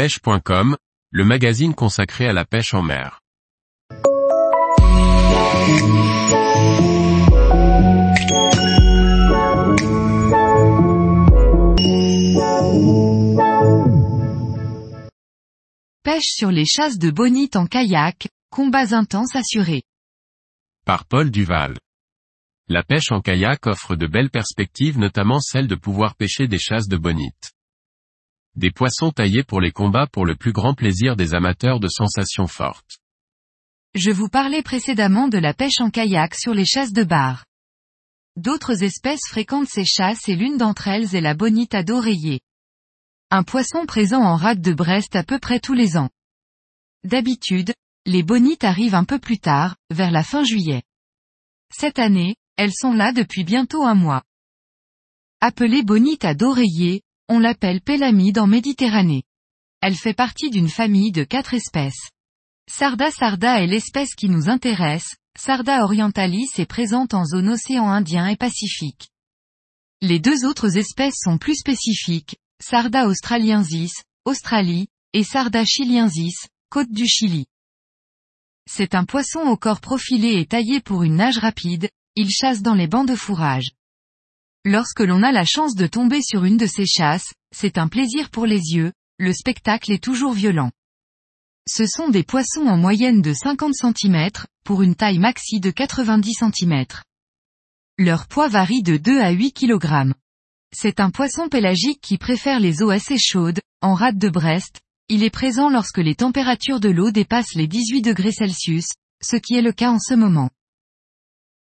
pêche.com, le magazine consacré à la pêche en mer. Pêche sur les chasses de bonite en kayak, combats intenses assurés. Par Paul Duval. La pêche en kayak offre de belles perspectives notamment celle de pouvoir pêcher des chasses de bonite. Des poissons taillés pour les combats pour le plus grand plaisir des amateurs de sensations fortes. Je vous parlais précédemment de la pêche en kayak sur les chasses de bar. D'autres espèces fréquentent ces chasses et l'une d'entre elles est la bonite à dos rayé. Un poisson présent en rade de Brest à peu près tous les ans. D'habitude, les bonites arrivent un peu plus tard, vers la fin juillet. Cette année, elles sont là depuis bientôt un mois. Appelée bonite à dos rayé, on l'appelle pélamide en Méditerranée. Elle fait partie d'une famille de quatre espèces. Sarda sarda est l'espèce qui nous intéresse, Sarda orientalis est présente en zone océan Indien et Pacifique. Les deux autres espèces sont plus spécifiques, Sarda australiensis, Australie, et Sarda chiliensis, côte du Chili. C'est un poisson au corps profilé et taillé pour une nage rapide, il chasse dans les bancs de fourrage. Lorsque l'on a la chance de tomber sur une de ces chasses, c'est un plaisir pour les yeux, le spectacle est toujours violent. Ce sont des poissons en moyenne de 50 cm, pour une taille maxi de 90 cm. Leur poids varie de 2 à 8 kg. C'est un poisson pélagique qui préfère les eaux assez chaudes, en rade de Brest, il est présent lorsque les températures de l'eau dépassent les 18 degrés Celsius, ce qui est le cas en ce moment.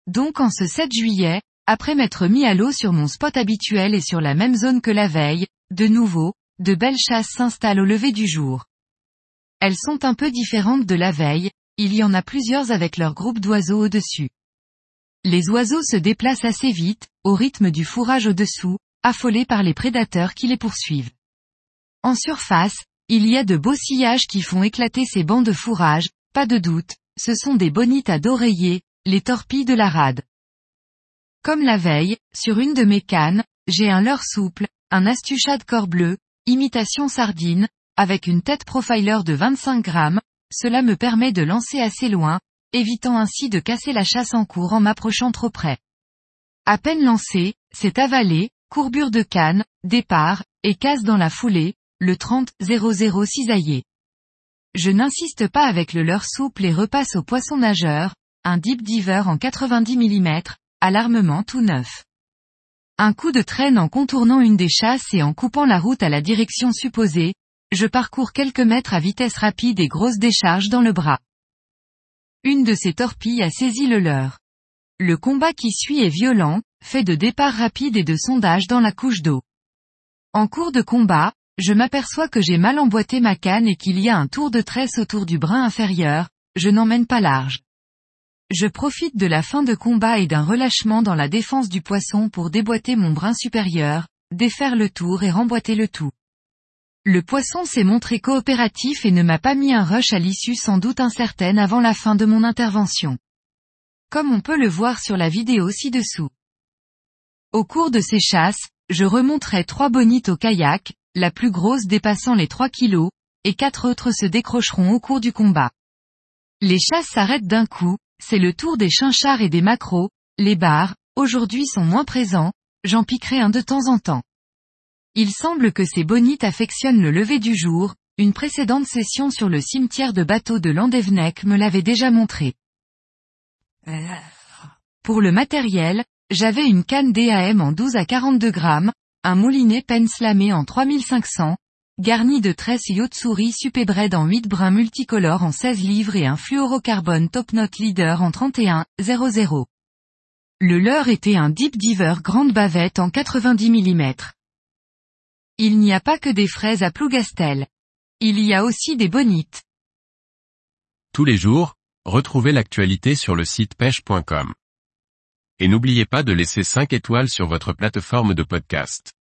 Donc en ce 7 juillet, après m'être mis à l'eau sur mon spot habituel et sur la même zone que la veille, de nouveau, de belles chasses s'installent au lever du jour. Elles sont un peu différentes de la veille, il y en a plusieurs avec leur groupe d'oiseaux au-dessus. Les oiseaux se déplacent assez vite, au rythme du fourrage au-dessous, affolés par les prédateurs qui les poursuivent. En surface, il y a de beaux sillages qui font éclater ces bancs de fourrage, pas de doute, ce sont des bonites à d'oreiller, les torpilles de la rade. Comme la veille, sur une de mes cannes, j'ai un leurre souple, un astuchade corps bleu, imitation sardine, avec une tête profiler de 25 grammes, cela me permet de lancer assez loin, évitant ainsi de casser la chasse en cours en m'approchant trop près. À peine lancé, c'est avalé, courbure de canne, départ, et casse dans la foulée, le 30-00 cisaillé. Je n'insiste pas avec le leurre souple et repasse au poisson nageur, un deep diver en 90 mm, à tout neuf. Un coup de traîne en contournant une des chasses et en coupant la route à la direction supposée, je parcours quelques mètres à vitesse rapide et grosse décharge dans le bras. Une de ces torpilles a saisi le leurre. Le combat qui suit est violent, fait de départ rapide et de sondage dans la couche d'eau. En cours de combat, je m'aperçois que j'ai mal emboîté ma canne et qu'il y a un tour de tresse autour du brin inférieur, je n'emmène pas large. Je profite de la fin de combat et d'un relâchement dans la défense du poisson pour déboîter mon brin supérieur, défaire le tour et remboîter le tout. Le poisson s'est montré coopératif et ne m'a pas mis un rush à l'issue sans doute incertaine avant la fin de mon intervention. Comme on peut le voir sur la vidéo ci-dessous. Au cours de ces chasses, je remonterai trois bonites au kayak, la plus grosse dépassant les 3 kilos, et quatre autres se décrocheront au cours du combat. Les chasses s'arrêtent d'un coup, c'est le tour des chinchards et des macros, les bars, aujourd'hui sont moins présents, j'en piquerai un de temps en temps. Il semble que ces bonites affectionnent le lever du jour, une précédente session sur le cimetière de bateaux de Landévenec me l'avait déjà montré. Pour le matériel, j'avais une canne DAM en 12 à 42 grammes, un moulinet penslamé en 3500, garni de tresses Yotsuri Supébred en 8 brins multicolores en 16 livres et un fluorocarbone Top Note Leader en 31, 00. Le leur était un Deep Diver grande bavette en 90 mm. Il n'y a pas que des fraises à Plougastel. Il y a aussi des bonites. Tous les jours, retrouvez l'actualité sur le site pêche.com. Et n'oubliez pas de laisser 5 étoiles sur votre plateforme de podcast.